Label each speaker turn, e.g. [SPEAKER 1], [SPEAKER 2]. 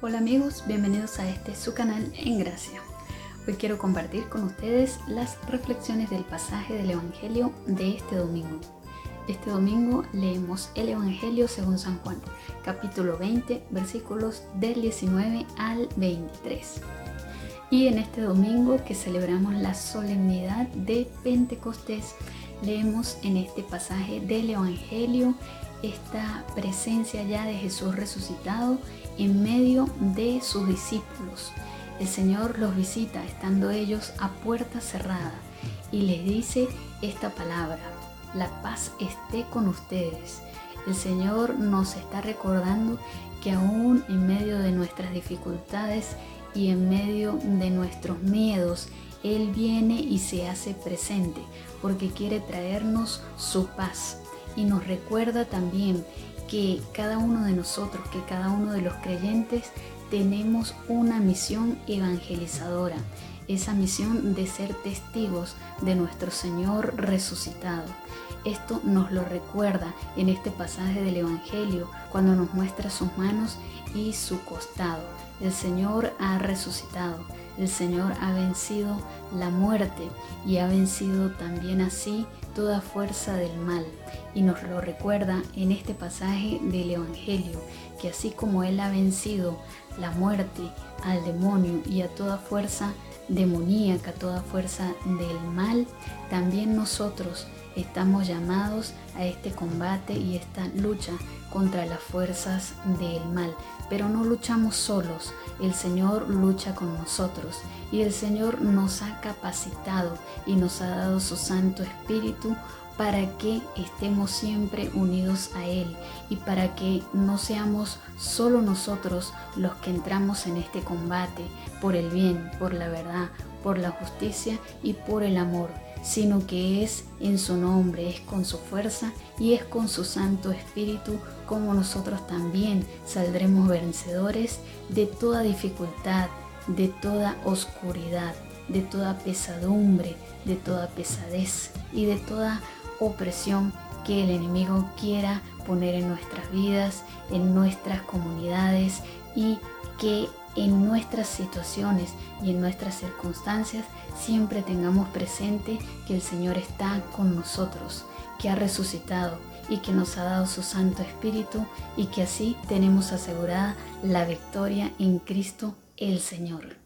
[SPEAKER 1] Hola amigos, bienvenidos a este su canal en Gracia. Hoy quiero compartir con ustedes las reflexiones del pasaje del Evangelio de este domingo. Este domingo leemos el Evangelio según San Juan, capítulo 20, versículos del 19 al 23. Y en este domingo que celebramos la solemnidad de Pentecostés, leemos en este pasaje del Evangelio esta presencia ya de Jesús resucitado en medio de sus discípulos. El Señor los visita estando ellos a puerta cerrada y les dice esta palabra, la paz esté con ustedes. El Señor nos está recordando que aún en medio de nuestras dificultades y en medio de nuestros miedos, Él viene y se hace presente porque quiere traernos su paz. Y nos recuerda también que cada uno de nosotros, que cada uno de los creyentes tenemos una misión evangelizadora, esa misión de ser testigos de nuestro Señor resucitado. Esto nos lo recuerda en este pasaje del Evangelio cuando nos muestra sus manos y su costado. El Señor ha resucitado, el Señor ha vencido la muerte y ha vencido también así toda fuerza del mal. Y nos lo recuerda en este pasaje del Evangelio, que así como Él ha vencido la muerte, al demonio y a toda fuerza demoníaca, toda fuerza del mal, también nosotros estamos llamados a este combate y esta lucha contra las fuerzas del mal. Pero no luchamos solos, el Señor lucha con nosotros y el Señor nos ha capacitado y nos ha dado su Santo Espíritu para que estemos siempre unidos a Él y para que no seamos solo nosotros los que entramos en este combate por el bien, por la verdad, por la justicia y por el amor, sino que es en su nombre, es con su fuerza y es con su Santo Espíritu como nosotros también saldremos vencedores de toda dificultad, de toda oscuridad, de toda pesadumbre, de toda pesadez y de toda opresión que el enemigo quiera poner en nuestras vidas, en nuestras comunidades y que en nuestras situaciones y en nuestras circunstancias siempre tengamos presente que el Señor está con nosotros, que ha resucitado y que nos ha dado su Santo Espíritu y que así tenemos asegurada la victoria en Cristo el Señor.